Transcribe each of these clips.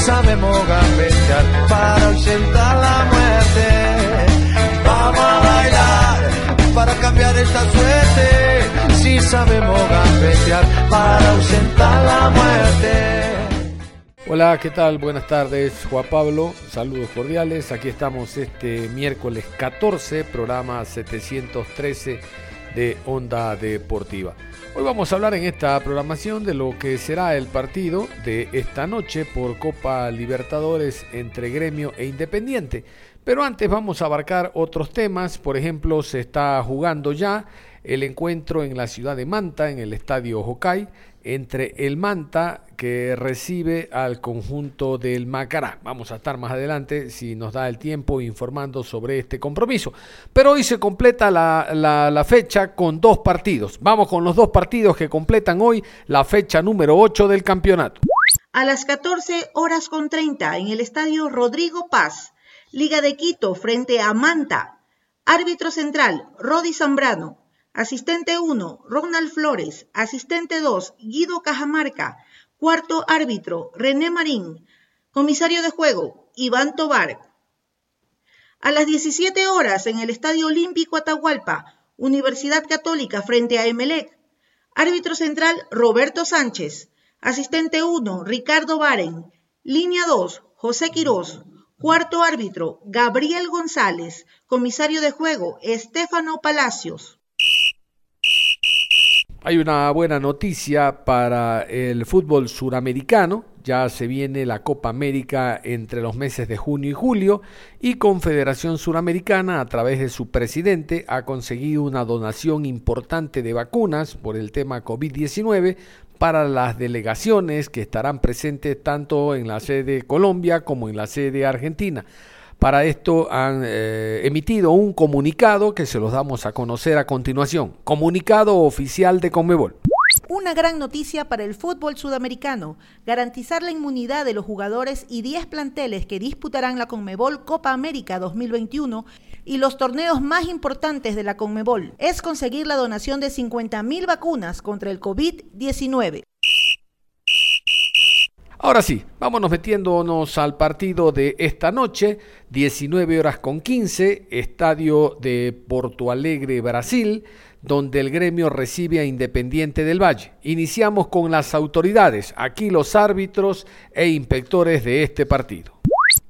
Sabemos gambetear para ausentar la muerte. Vamos a bailar para cambiar esta suerte. Si sabemos gambetear para ausentar la muerte. Hola, ¿qué tal? Buenas tardes, Juan Pablo. Saludos cordiales. Aquí estamos este miércoles 14, programa 713 de Onda Deportiva. Hoy vamos a hablar en esta programación de lo que será el partido de esta noche por Copa Libertadores entre Gremio e Independiente. Pero antes vamos a abarcar otros temas. Por ejemplo, se está jugando ya el encuentro en la ciudad de Manta, en el estadio Hokai entre el Manta que recibe al conjunto del Macará. Vamos a estar más adelante, si nos da el tiempo, informando sobre este compromiso. Pero hoy se completa la, fecha con dos partidos. Vamos con los dos partidos que completan hoy la fecha número 8 del campeonato. A las 14 horas con 30 en el estadio Rodrigo Paz, Liga de Quito frente a Manta. Árbitro central, Rodi Zambrano. Asistente 1, Ronald Flores. Asistente 2, Guido Cajamarca. Cuarto árbitro, René Marín. Comisario de juego, Iván Tobar. A las 17 horas en el Estadio Olímpico Atahualpa, Universidad Católica frente a Emelec. Árbitro central, Roberto Sánchez. Asistente 1, Ricardo Baren. Línea 2, José Quirós. Cuarto árbitro, Gabriel González. Comisario de juego, Estefano Palacios. Hay una buena noticia para el fútbol suramericano. Ya se viene la Copa América entre los meses de junio y julio y Confederación Suramericana a través de su presidente ha conseguido una donación importante de vacunas por el tema COVID-19 para las delegaciones que estarán presentes tanto en la sede de Colombia como en la sede de Argentina. Para esto han eh, emitido un comunicado que se los damos a conocer a continuación. Comunicado oficial de Conmebol. Una gran noticia para el fútbol sudamericano, garantizar la inmunidad de los jugadores y 10 planteles que disputarán la Conmebol Copa América 2021 y los torneos más importantes de la Conmebol es conseguir la donación de 50.000 vacunas contra el COVID-19. Ahora sí, vámonos metiéndonos al partido de esta noche, 19 horas con 15, estadio de Porto Alegre, Brasil, donde el gremio recibe a Independiente del Valle. Iniciamos con las autoridades, aquí los árbitros e inspectores de este partido.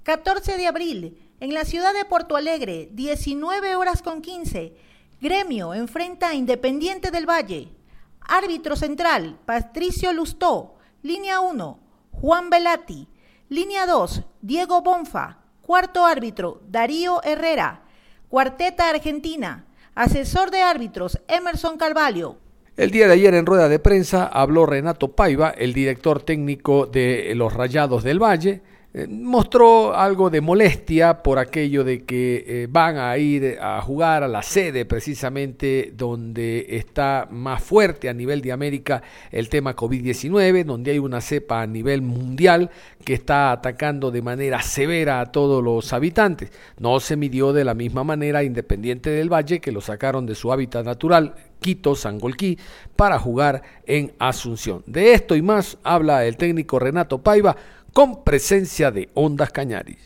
14 de abril, en la ciudad de Porto Alegre, 19 horas con 15, gremio enfrenta a Independiente del Valle. Árbitro central, Patricio Lustó, línea 1. Juan Velati. Línea 2, Diego Bonfa. Cuarto árbitro, Darío Herrera. Cuarteta Argentina. Asesor de árbitros, Emerson Carvalho. El día de ayer en rueda de prensa habló Renato Paiva, el director técnico de los Rayados del Valle, eh, mostró algo de molestia por aquello de que eh, van a ir a jugar a la sede precisamente donde está más fuerte a nivel de América el tema COVID-19, donde hay una cepa a nivel mundial que está atacando de manera severa a todos los habitantes. No se midió de la misma manera Independiente del Valle que lo sacaron de su hábitat natural, Quito, Sangolquí, para jugar en Asunción. De esto y más habla el técnico Renato Paiva con presencia de Ondas Cañaris.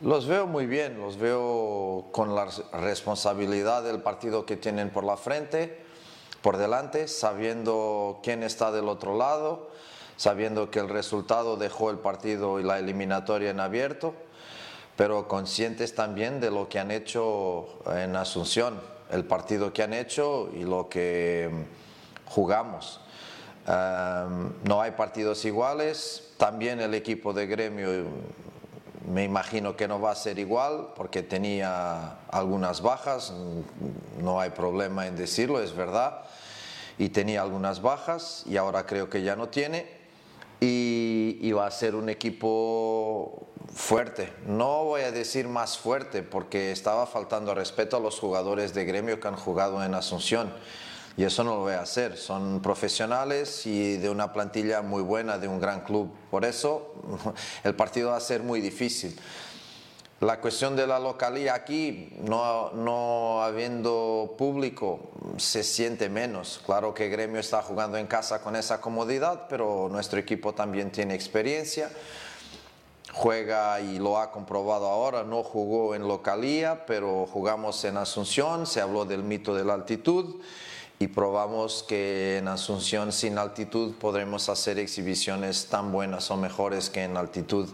Los veo muy bien, los veo con la responsabilidad del partido que tienen por la frente, por delante, sabiendo quién está del otro lado, sabiendo que el resultado dejó el partido y la eliminatoria en abierto, pero conscientes también de lo que han hecho en Asunción, el partido que han hecho y lo que jugamos no hay partidos iguales. También el equipo de gremio me imagino que no va a ser igual porque tenía algunas bajas, no hay problema en decirlo, es verdad, y tenía algunas bajas y ahora creo que ya no tiene y, y va a ser un equipo fuerte. No voy a decir más fuerte porque estaba faltando respeto a los jugadores de gremio que han jugado en Asunción. Y eso no lo voy a hacer. Son profesionales y de una plantilla muy buena, de un gran club. Por eso el partido va a ser muy difícil. La cuestión de la localidad aquí, no, no habiendo público, se siente menos. Claro que Gremio está jugando en casa con esa comodidad, pero nuestro equipo también tiene experiencia juega y lo ha comprobado ahora, no jugó en localía, pero jugamos en Asunción, se habló del mito de la altitud y probamos que en Asunción sin altitud podremos hacer exhibiciones tan buenas o mejores que en altitud.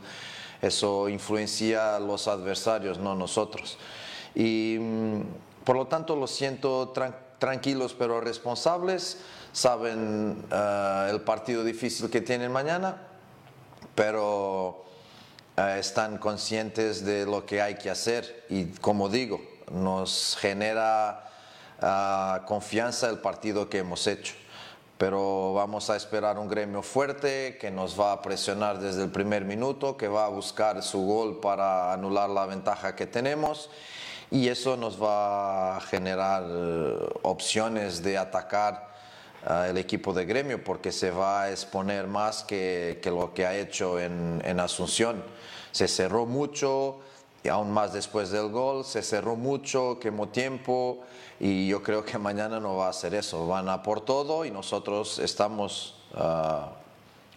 Eso influencia a los adversarios, no nosotros. Y mm, por lo tanto lo siento tranquilos pero responsables, saben eh, el partido difícil que tienen mañana, pero eh, están conscientes de lo que hay que hacer y como digo, nos genera uh, confianza el partido que hemos hecho. Pero vamos a esperar un gremio fuerte que nos va a presionar desde el primer minuto, que va a buscar su gol para anular la ventaja que tenemos y eso nos va a generar eh, opciones de atacar uh, el equipo de gremio porque se va a exponer más que, lo que ha hecho en Asunción. Se cerró mucho, y aún más después del gol, se cerró mucho, quemó tiempo y yo creo que mañana no va a ser eso, van a por todo y nosotros estamos uh,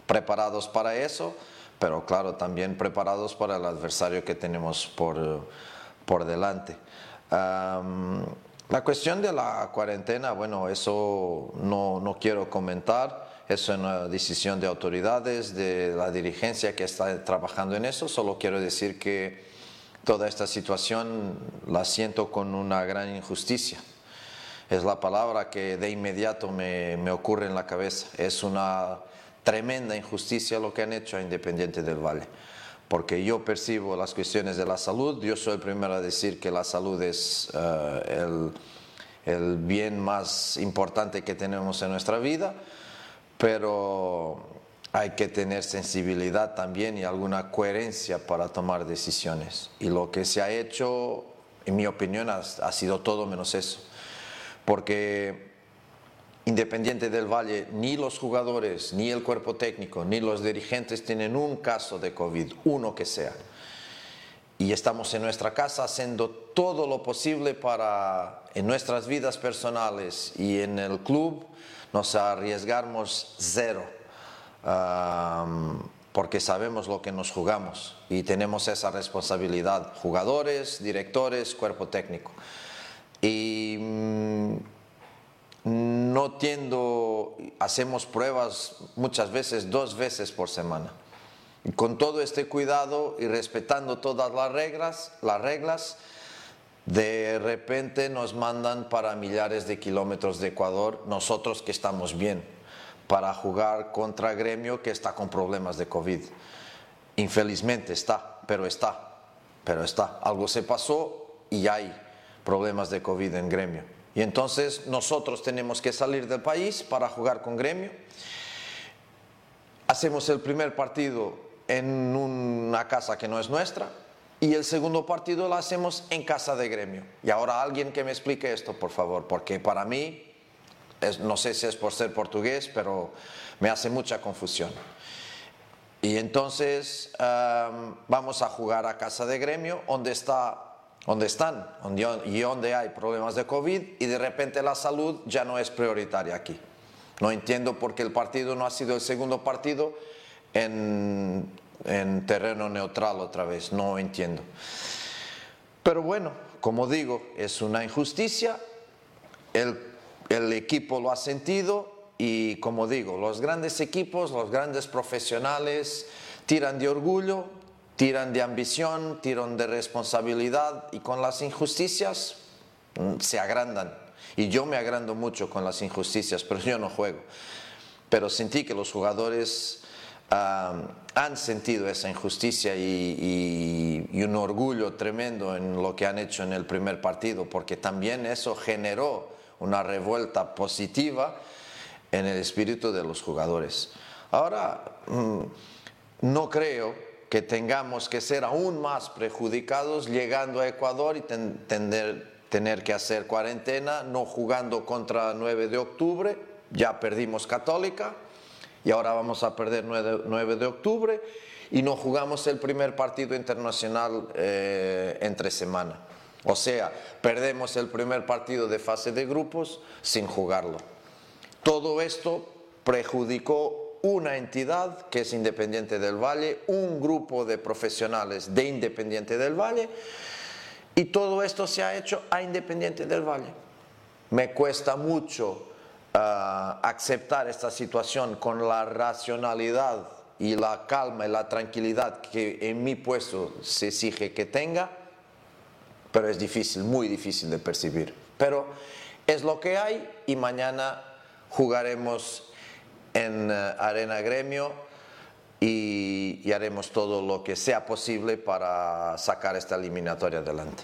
preparados para eso, pero claro, también preparados para el adversario que tenemos por, por delante. Um, la cuestión de la cuarentena, bueno, eso no, no quiero comentar. Eso es una decisión de autoridades, de la dirigencia que está trabajando en eso. Solo quiero decir que toda esta situación la siento con una gran injusticia. Es la palabra que de inmediato me, me ocurre en la cabeza. Es una tremenda injusticia lo que han hecho a Independiente del Valle. Porque yo percibo las cuestiones de la salud, yo soy el primero a decir que la salud es uh, el, el bien más importante que tenemos en nuestra vida, pero hay que tener sensibilidad también y alguna coherencia para tomar decisiones. Y lo que se ha hecho, en mi opinión, ha, ha sido todo menos eso. Porque Independiente del Valle, ni los jugadores, ni el cuerpo técnico, ni los dirigentes tienen un caso de COVID, uno que sea. Y estamos en nuestra casa haciendo todo lo posible para, en nuestras vidas personales y en el club, nos arriesgamos cero porque sabemos lo que nos jugamos y tenemos esa responsabilidad, jugadores, directores, cuerpo técnico. Y mm, no tiendo, hacemos pruebas muchas veces, dos veces por semana. Y con todo este cuidado y respetando todas las reglas, las reglas, de repente nos mandan para millares de kilómetros de Ecuador, nosotros que estamos bien para jugar contra Gremio que está con problemas de COVID. Infelizmente está, pero está, pero está. Algo se pasó y hay problemas de COVID en Gremio. Y entonces nosotros tenemos que salir del país para jugar con Gremio. Hacemos el primer partido en una casa que no es nuestra y el segundo partido lo hacemos en casa de Gremio. Y ahora alguien que me explique esto, por favor, porque para mí no sé si es por ser portugués, pero me hace mucha confusión. Y entonces vamos a jugar a casa de gremio, donde, está, donde están y donde hay problemas de COVID, y de repente la salud ya no es prioritaria aquí. No entiendo por qué el partido no ha sido el segundo partido en, en terreno neutral otra vez, no entiendo. Pero bueno, como digo, es una injusticia. El el equipo lo ha sentido y como digo, los grandes equipos, los grandes profesionales tiran de orgullo, tiran de ambición, tiran de responsabilidad y con las injusticias mm, se agrandan. Y yo me agrando mucho con las injusticias, pero yo no juego. Pero sentí que los jugadores han sentido esa injusticia y, un orgullo tremendo en lo que han hecho en el primer partido, porque también eso generó una revuelta positiva en el espíritu de los jugadores. Ahora, mm, no creo que tengamos que ser aún más perjudicados llegando a Ecuador y tener, que hacer cuarentena, no jugando contra 9 de octubre, ya perdimos Católica y ahora vamos a perder 9, de octubre y no jugamos el primer partido internacional eh, entre semana. O sea, perdemos el primer partido de fase de grupos sin jugarlo. Todo esto perjudicó una entidad que es Independiente del Valle, un grupo de profesionales de Independiente del Valle, y todo esto se ha hecho a Independiente del Valle. Me cuesta mucho ah, aceptar esta situación con la racionalidad y la calma y la tranquilidad que en mi puesto se exige que tenga, pero es difícil, muy difícil de percibir. Pero es lo que hay y mañana jugaremos en eh, Arena Gremio y, haremos todo lo que sea posible para sacar esta eliminatoria adelante.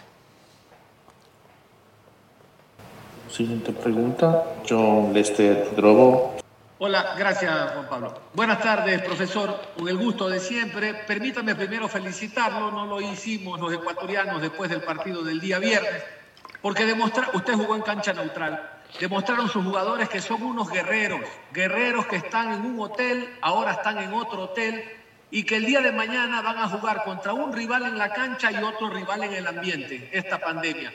Siguiente pregunta, John Lester Drobo. Hola, gracias Juan Pablo. Buenas tardes, profesor. Con el gusto de siempre. Permítame primero felicitarlo, no lo hicimos los ecuatorianos después del partido del día viernes, porque demostrar, usted jugó en cancha neutral Demostraron sus jugadores que son unos guerreros, guerreros que están en un hotel, ahora están en otro hotel y que el día de mañana van a jugar contra un rival en la cancha y otro rival en el ambiente, esta pandemia.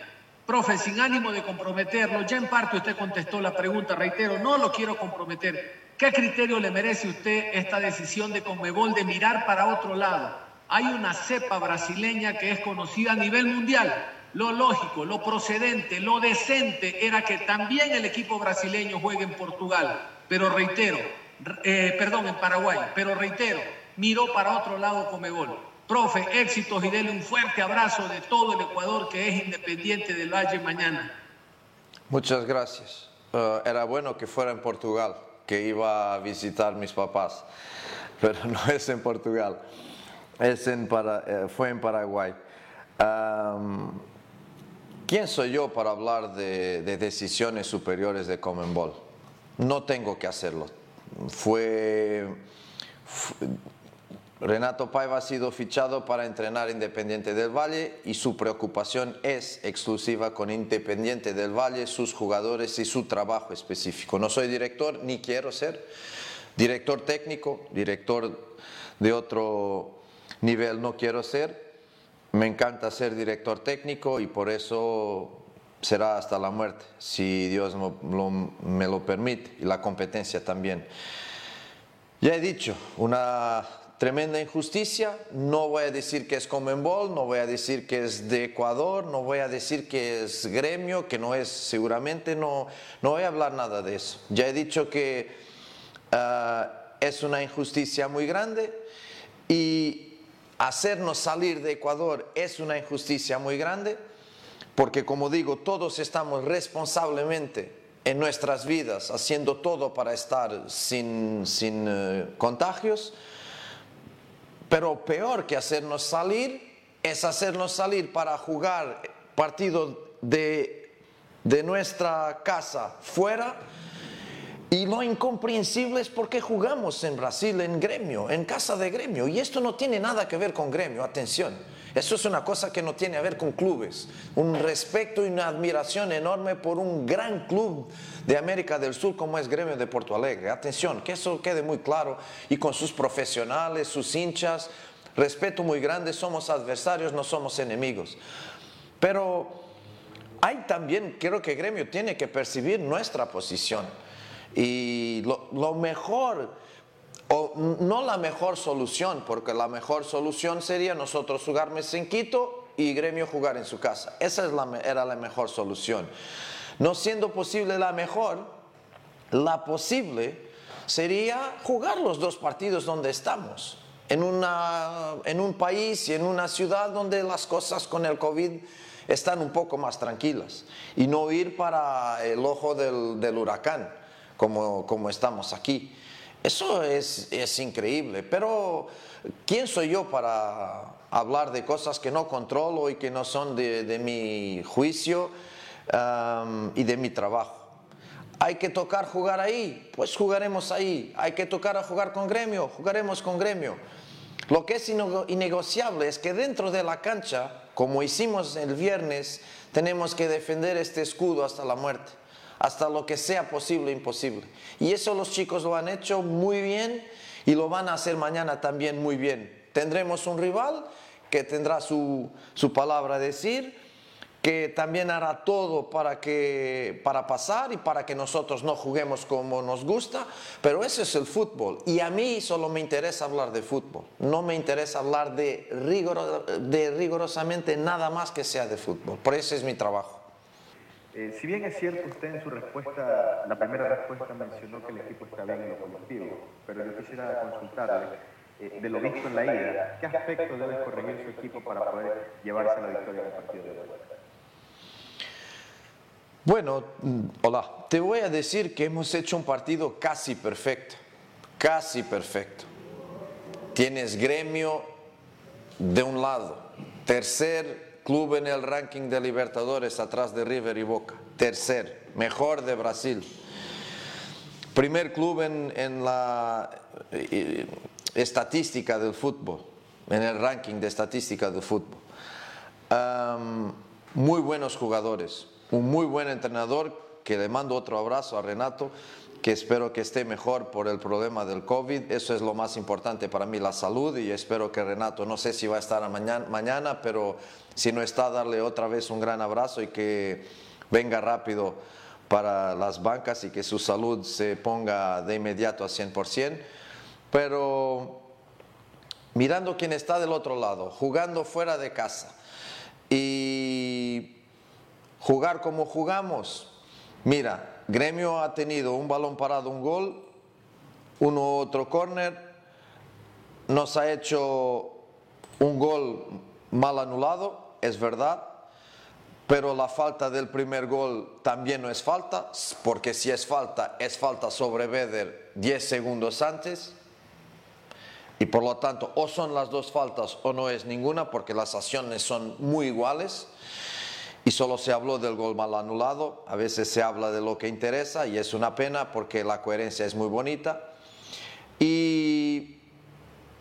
Profe, sin ánimo de comprometerlo, ya en parte usted contestó la pregunta, reitero, no lo quiero comprometer. ¿Qué criterio le merece usted esta decisión de Conmebol de mirar para otro lado? Hay una cepa brasileña que es conocida a nivel mundial, lo lógico, lo procedente, lo decente era que también el equipo brasileño juegue en Portugal, pero reitero, eh, perdón, en Paraguay, pero reitero, miró para otro lado Comebol. Profe, éxitos y dele un fuerte abrazo de todo el Ecuador que es independiente del Valle mañana. Muchas gracias. Eh, era bueno que fuera en Portugal, que iba a visitar mis papás, pero no es en Portugal, es en para, eh, fue en Paraguay. ¿Quién soy yo para hablar de, decisiones superiores de Comenbol? No tengo que hacerlo. Fue, Renato Paiva ha sido fichado para entrenar Independiente del Valle y su preocupación es exclusiva con Independiente del Valle, sus jugadores y su trabajo específico. No soy director ni quiero ser director técnico, director de otro nivel no quiero ser me encanta ser director técnico y por eso será hasta la muerte, si Dios me lo permite, y la competencia también. Ya he dicho, una tremenda injusticia, no voy a decir que es Comenbol, no voy a decir que es de Ecuador, no voy a decir que es gremio, que no es, seguramente no, no voy a hablar nada de eso. Ya he dicho que ah, es una injusticia muy grande y hacernos salir de Ecuador es una injusticia muy grande, porque como digo, todos estamos responsablemente en nuestras vidas haciendo todo para estar sin, eh, contagios, pero peor que hacernos salir es hacernos salir para jugar partidos de, de nuestra casa fuera y lo incomprensible es por qué jugamos en Brasil en gremio, en casa de gremio. Y esto no tiene nada que ver con gremio, atención. Eso es una cosa que no tiene que ver con clubes. Un respeto y una admiración enorme por un gran club de América del Sur como es Gremio de Porto Alegre. Atención, que eso quede muy claro. Y con sus profesionales, sus hinchas, respeto muy grande. Somos adversarios, no somos enemigos. Pero hay también, creo que Gremio tiene que percibir nuestra posición. Y lo, mejor, o no la mejor solución, porque la mejor solución sería nosotros jugar en Quito y Gremio jugar en su casa. Esa es la, era la mejor solución. No siendo posible la mejor, la posible sería jugar los dos partidos donde estamos. En, una, en un país y en una ciudad donde las cosas con el COVID están un poco más tranquilas y no ir para el ojo del, del huracán como, estamos aquí. Eso es, es increíble, pero ¿quién soy yo para hablar de cosas que no controlo y que no son de, de mi juicio y de mi trabajo? Hay que tocar jugar ahí, pues jugaremos ahí. Hay que tocar a jugar con gremio, jugaremos con gremio. Lo que es innegociable es que dentro de la cancha, como hicimos el viernes, tenemos que defender este escudo hasta la muerte hasta lo que sea posible imposible. Y eso los chicos lo han hecho muy bien y lo van a hacer mañana también muy bien. Tendremos un rival que tendrá su, su palabra a decir, que también hará todo para, que, para pasar y para que nosotros no juguemos como nos gusta, pero ese es el fútbol. Y a mí solo me interesa hablar de fútbol, no me interesa hablar de, de rigurosamente nada más que sea de fútbol, por eso es mi trabajo. Eh, si bien es cierto, usted en su respuesta, la primera respuesta mencionó que el equipo está bien en lo colectivo, pero yo quisiera consultarle, eh, de lo visto en la ida, ¿qué aspectos debe corregir su equipo para poder llevarse la victoria en el partido de hoy? Bueno, mm, hola, te voy a decir que hemos hecho un partido casi perfecto, casi perfecto. Tienes gremio de un lado, tercer club en el ranking de Libertadores atrás de River y Boca. Tercer, mejor de Brasil. Primer club en, la eh, estadística del fútbol, en el ranking de estadística del fútbol. muy buenos jugadores, un muy buen entrenador que le mando otro abrazo a Renato que espero que esté mejor por el problema del COVID. Eso es lo más importante para mí, la salud, y espero que Renato, no sé si va a estar mañana, mañana pero si no está, darle otra vez un gran abrazo y que venga rápido para las bancas y que su salud se ponga de inmediato a 100%. Pero mirando quién está del otro lado, jugando fuera de casa y jugar como jugamos, mira, Gremio ha tenido un balón parado, un gol, uno otro córner, nos ha hecho un gol mal anulado, es verdad, pero la falta del primer gol también no es falta, porque si es falta, es falta sobre Beder 10 segundos antes. Y por lo tanto, o son las dos faltas o no es ninguna, porque las acciones son muy iguales y solo se habló del gol mal anulado. A veces se habla de lo que interesa y es una pena porque la coherencia es muy bonita. Y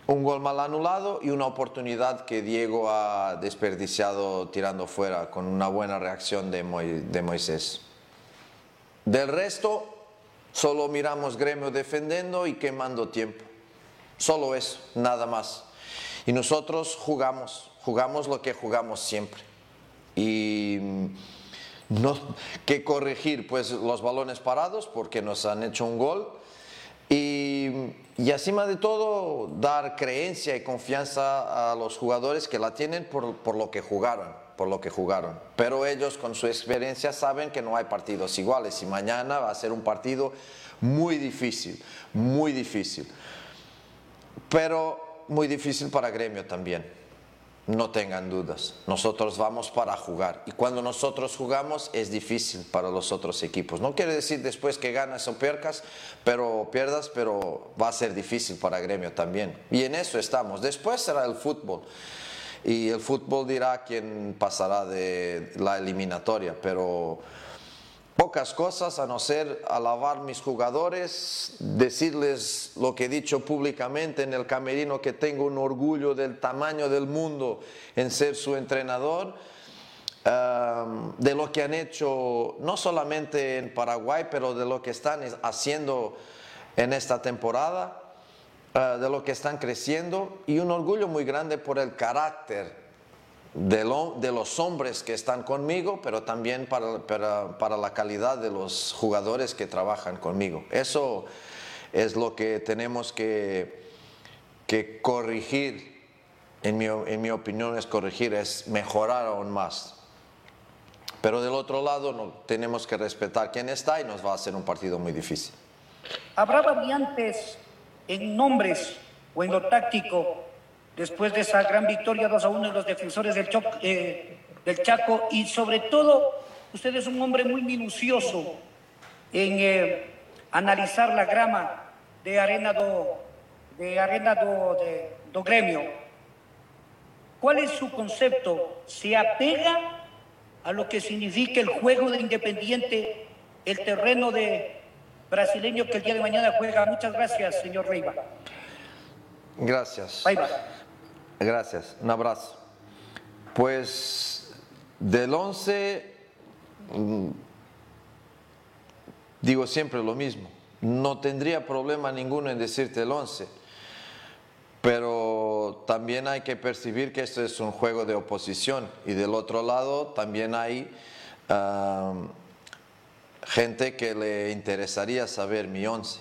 un gol mal anulado y una oportunidad que Diego ha desperdiciado tirando fuera con una buena reacción de, Moisés. Del resto, solo miramos gremio defendiendo y quemando tiempo. Solo eso, nada más. Y nosotros jugamos, jugamos lo que jugamos siempre y no, que corregir pues los balones parados porque nos han hecho un gol. Y, y encima de todo dar creencia y confianza a los jugadores que la tienen por, por lo que jugaron por lo que jugaron. Pero ellos con su experiencia saben que no hay partidos iguales y mañana va a ser un partido muy difícil muy difícil. Pero muy difícil para Gremio también no tengan dudas. Nosotros vamos para jugar. Y cuando nosotros jugamos es difícil para los otros equipos. No quiere decir después que ganas o pierdas, pero pierdas, pero va a ser difícil para Gremio también. Y en eso estamos. Después será el fútbol. Y el fútbol dirá quién pasará de la eliminatoria, pero pocas cosas a no ser alabar mis jugadores, decirles lo que he dicho públicamente en el camerino que tengo un orgullo del tamaño del mundo en ser su entrenador, de lo que han hecho no solamente en Paraguay, pero de lo que están haciendo en esta temporada, ah, de lo que están creciendo y un orgullo muy grande por el carácter de, los hombres que están conmigo, pero también para, para, la calidad de los jugadores que trabajan conmigo. Eso es lo que tenemos que, que corregir, en mi, en mi, opinión es corregir, es mejorar aún más. Pero del otro lado no, tenemos que respetar quién está y nos va a hacer un partido muy difícil. ¿Habrá variantes en nombres o en lo táctico después de esa gran victoria 2 a 1 de los defensores del, eh, del Chaco y sobre todo usted es un hombre muy minucioso en eh, analizar la grama de Arena do, de Arena do, de, do Gremio. ¿Cuál es su concepto? ¿Se apega a lo que significa el juego de Independiente, el terreno de brasileño que el día de mañana juega? Muchas gracias, señor Leiva. Gracias. Leiva. Gracias. Un abrazo. Pues del 11, mm, digo siempre lo mismo. No tendría problema ninguno en decirte el 11. Pero también hay que percibir que esto es un juego de oposición y del otro lado también hay gente que le interesaría saber mi 11.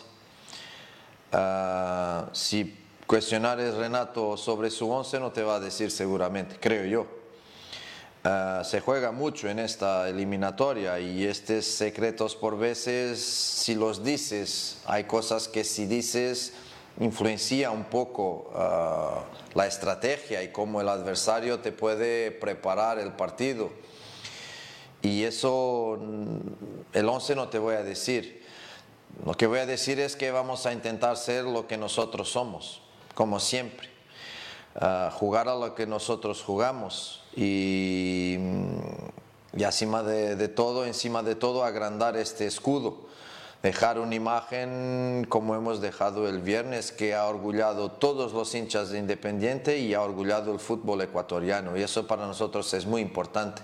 Ah, si cuestionares Renato sobre su 11 no te va a decir seguramente, creo yo. Ah, se juega mucho en esta eliminatoria y estos secretos por veces, si los dices, hay cosas que si dices influencia un poco ah, la estrategia y cómo el adversario te puede preparar el partido. Y eso, mm, el 11 no te voy a decir. Lo que voy a decir es que vamos a intentar ser lo que nosotros somos, como siempre. Jugar a lo que nosotros jugamos y, encima de, de todo, encima de todo, agrandar este escudo dejar una imagen como hemos dejado el viernes que ha orgullado todos los hinchas de Independiente y ha orgullado el fútbol ecuatoriano y eso para nosotros es muy importante.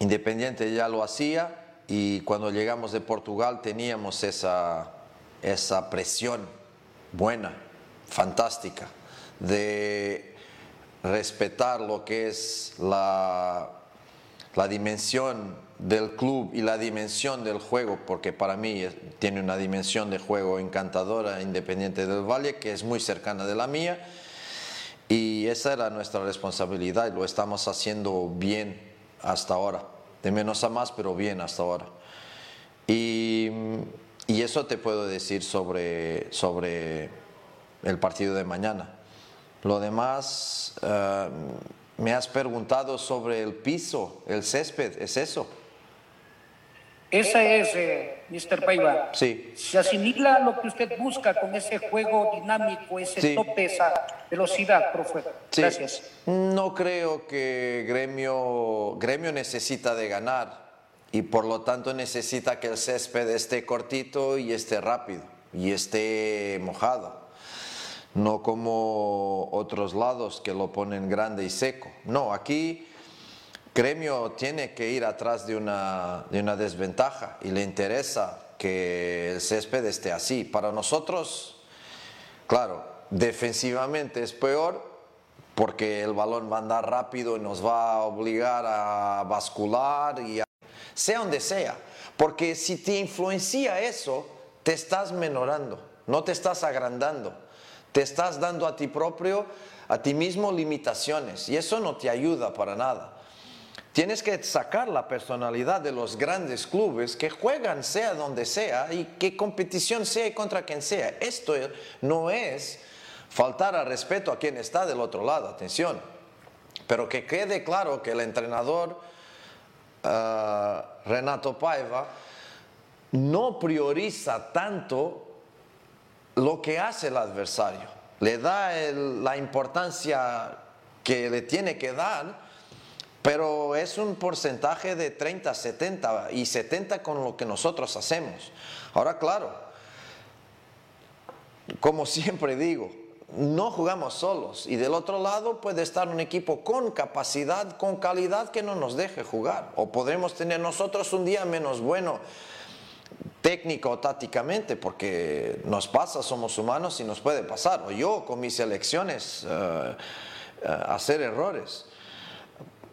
Independiente ya lo hacía y cuando llegamos de Portugal teníamos esa, esa presión buena, fantástica, de respetar lo que es la, la dimensión del club y la dimensión del juego, porque para mí tiene una dimensión de juego encantadora, independiente del Valle, que es muy cercana de la mía, y esa era nuestra responsabilidad y lo estamos haciendo bien hasta ahora, de menos a más, pero bien hasta ahora. Y, y eso te puedo decir sobre, sobre el partido de mañana. Lo demás, uh, me has preguntado sobre el piso, el césped, ¿es eso? Esa es, eh, Mr. Paiva. Sí. ¿Se asimila lo que usted busca con ese juego dinámico, ese Sí. tope, esa velocidad, profe? Sí. Gracias. No creo que Gremio, Gremio necesita de ganar y por lo tanto necesita que el césped esté cortito y esté rápido y esté mojado. No como otros lados que lo ponen grande y seco. No, aquí Gremio tiene que ir atrás de una, de una desventaja y le interesa que el césped esté así. Para nosotros, claro, defensivamente es peor porque el balón va a andar rápido y nos va a obligar a bascular y a, sea donde sea. Porque si te influencia eso, te estás menorando, no te estás agrandando, te estás dando a ti propio, a ti mismo limitaciones y eso no te ayuda para nada. Tienes que sacar la personalidad de los grandes clubes que juegan sea donde sea y que competición sea y contra quien sea. Esto no es faltar al respeto a quien está del otro lado, atención. Pero que quede claro que el entrenador ah, Renato Paiva no prioriza tanto lo que hace el adversario. Le da la importancia que le tiene que dar pero es un porcentaje de 30, 70 y 70 con lo que nosotros hacemos. Ahora, claro, como siempre digo, no jugamos solos y del otro lado puede estar un equipo con capacidad, con calidad que no nos deje jugar. O podremos tener nosotros un día menos bueno técnico o tácticamente, porque nos pasa, somos humanos y nos puede pasar. O yo con mis elecciones eh, eh, hacer errores.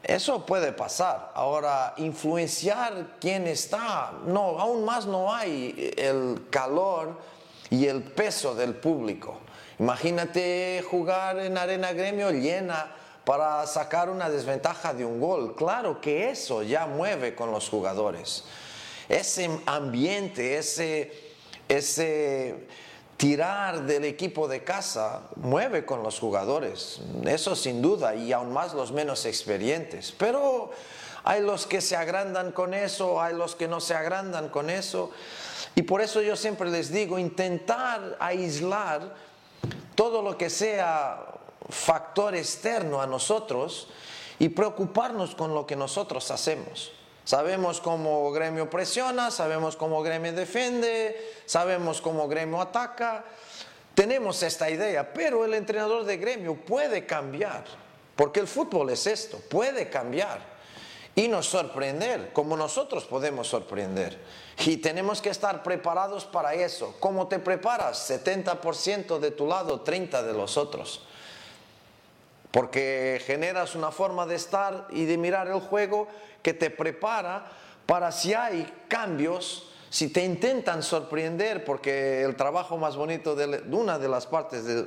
Eso puede pasar. Ahora, influenciar quién está, no, aún más no hay el calor y el peso del público. Imagínate jugar en Arena Gremio llena para sacar una desventaja de un gol. Claro que eso ya mueve con los jugadores. Ese ambiente, ese, ese tirar del equipo de casa mueve con los jugadores, eso sin duda, y aún más los menos experientes. Pero hay los que se agrandan con eso, hay los que no se agrandan con eso. Y por eso yo siempre les digo, intentar aislar todo lo que sea factor externo a nosotros y preocuparnos con lo que nosotros hacemos. Sabemos cómo gremio presiona, sabemos cómo gremio defiende, sabemos cómo gremio ataca. Tenemos esta idea, pero el entrenador de gremio puede cambiar, porque el fútbol es esto, puede cambiar y nos sorprender, como nosotros podemos sorprender. Y tenemos que estar preparados para eso. ¿Cómo te preparas? 70% de tu lado, 30% de los otros. Porque generas una forma de estar y de mirar el juego que te prepara para si hay cambios, si te intentan sorprender, porque el trabajo más bonito de una de las partes de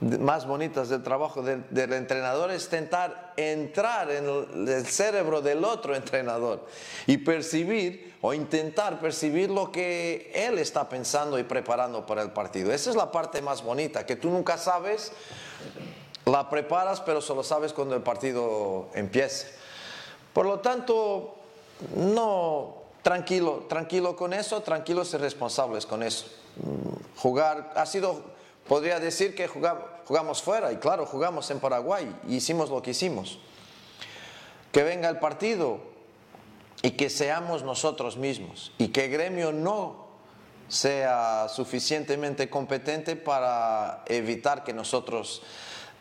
más bonitas del trabajo del, entrenador es intentar entrar en el, cerebro del otro entrenador y percibir o intentar percibir lo que él está pensando y preparando para el partido. Esa es la parte más bonita, que tú nunca sabes, la preparas, pero solo sabes cuando el partido empiece. Por lo tanto, no, tranquilo, tranquilo con eso, tranquilos y responsables con eso. Mm, jugar ha sido Podría decir que jugamos, fuera, y claro, jugamos en Paraguay y hicimos lo que hicimos. Que venga el partido y que seamos nosotros mismos y que gremio no sea suficientemente competente para evitar que nosotros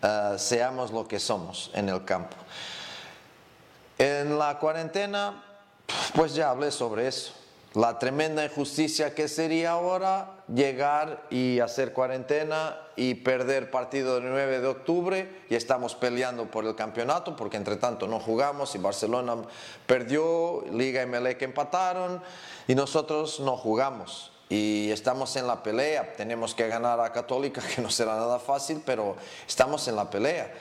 eh, seamos lo que somos en el campo. En la cuarentena, pues ya hablé sobre eso la tremenda injusticia que sería ahora llegar y hacer cuarentena y perder partido del 9 de octubre. Y estamos peleando por el campeonato porque entre tanto no jugamos y Barcelona perdió, Liga y Melec empataron y nosotros no jugamos. Y estamos en la pelea, tenemos que ganar a Católica que no será nada fácil, pero estamos en la pelea.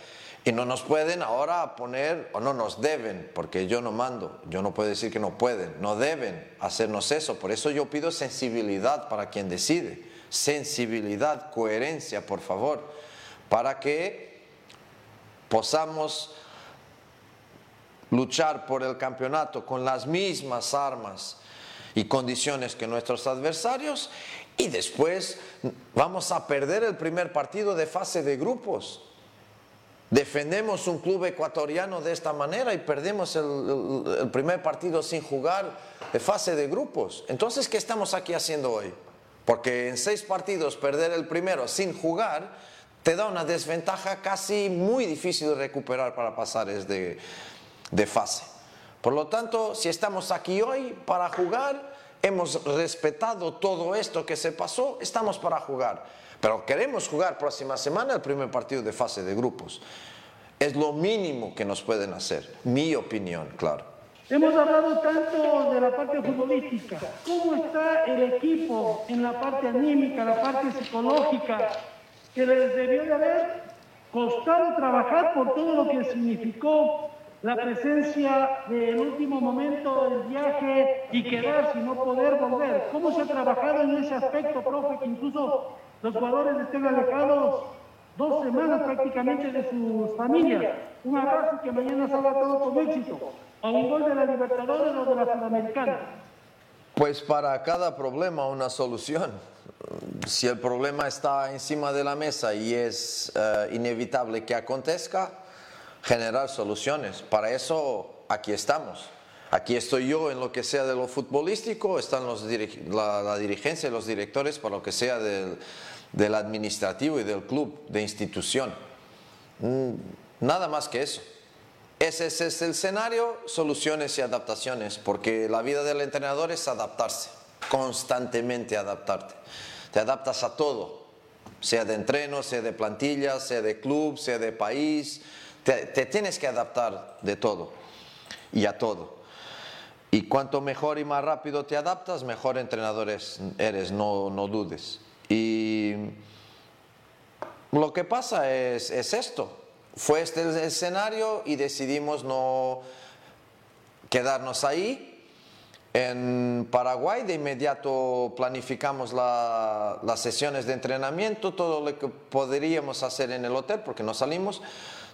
Y no nos pueden ahora poner, o no nos deben, porque yo no mando, yo no puedo decir que no pueden, no deben hacernos eso. Por eso yo pido sensibilidad para quien decide, sensibilidad, coherencia, por favor, para que podamos luchar por el campeonato con las mismas armas y condiciones que nuestros adversarios. Y después vamos a perder el primer partido de fase de grupos Defendemos un club ecuatoriano de esta manera y perdemos el, primer partido sin jugar de fase de grupos. Entonces, ¿qué estamos aquí haciendo hoy? Porque en seis partidos perder el primero sin jugar te da una desventaja casi muy difícil de recuperar para pasar de, de fase. Por lo tanto, si estamos aquí hoy para jugar, hemos respetado todo esto que se pasó, estamos para jugar. Pero queremos jugar próxima semana el primer partido de fase de grupos. Es lo mínimo que nos pueden hacer, mi opinión, claro. Hemos hablado tanto de la parte futbolística. ¿Cómo está el equipo en la parte anímica, la parte psicológica, que les debió de haber costado trabajar por todo lo que significó la presencia del último momento del viaje y quedarse y no poder volver? ¿Cómo se ha trabajado en ese aspecto, profe, que incluso los jugadores estén alejados dos semanas prácticamente de sus familias. Un abrazo que mañana salga todo con éxito. A un gol de la Libertadores o de la Sudamericana. Pues para cada problema una solución. Si el problema está encima de la mesa y es eh, inevitable que acontezca, generar soluciones. Para eso aquí estamos. Aquí estoy yo en lo que sea de lo futbolístico, están la, dirigencia y los directores para lo que sea del, del administrativo y del club, de institución. Mm, nada más que eso. Ese, es el escenario, soluciones y adaptaciones, porque la vida del entrenador es adaptarse, constantemente adaptarte. Te adaptas a todo, sea de entreno, sea de plantilla, sea de club, sea de país. Te, tienes que adaptar de todo y a todo. Y cuanto mejor y más rápido te adaptas, mejor entrenador eres, no, no dudes. Y lo que pasa es, esto. Fue este el escenario y decidimos no quedarnos ahí. En Paraguay de inmediato planificamos las sesiones de entrenamiento, todo lo que podríamos hacer en el hotel, porque no salimos,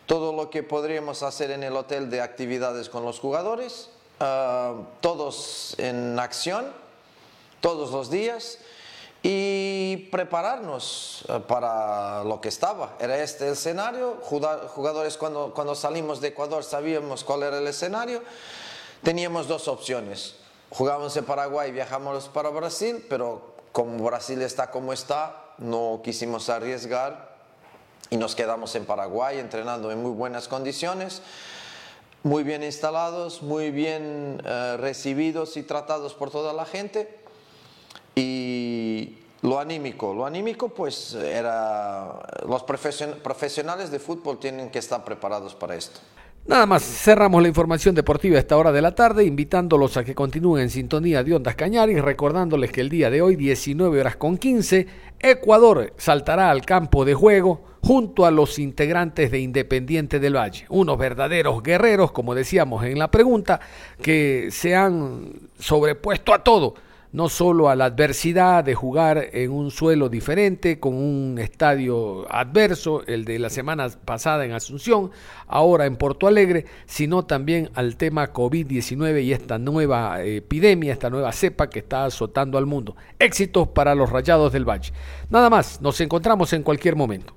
todo lo que podríamos hacer en el hotel de actividades con los jugadores, ah, todos en acción todos los días y prepararnos eh, para lo que estaba. Era este el escenario, jugadores cuando, cuando salimos de Ecuador sabíamos cuál era el escenario, teníamos dos opciones. Jugábamos en Paraguay, viajamos para Brasil, pero como Brasil está como está, no quisimos arriesgar y nos quedamos en Paraguay entrenando en muy buenas condiciones, muy bien instalados, muy bien eh, recibidos y tratados por toda la gente. Y lo anímico, lo anímico pues era, los profesionales de fútbol tienen que estar preparados para esto. Nada más, cerramos la información deportiva a esta hora de la tarde, invitándolos a que continúen en sintonía de Ondas Cañaris, recordándoles que el día de hoy, 19 horas con 15, Ecuador saltará al campo de juego junto a los integrantes de Independiente del Valle, unos verdaderos guerreros, como decíamos en la pregunta, que se han sobrepuesto a todo no solo a la adversidad de jugar en un suelo diferente, con un estadio adverso, el de la semana pasada en Asunción, ahora en Porto Alegre, sino también al tema COVID-19 y esta nueva epidemia, esta nueva cepa que está azotando al mundo. Éxitos para los Rayados del Valle. Nada más, nos encontramos en cualquier momento.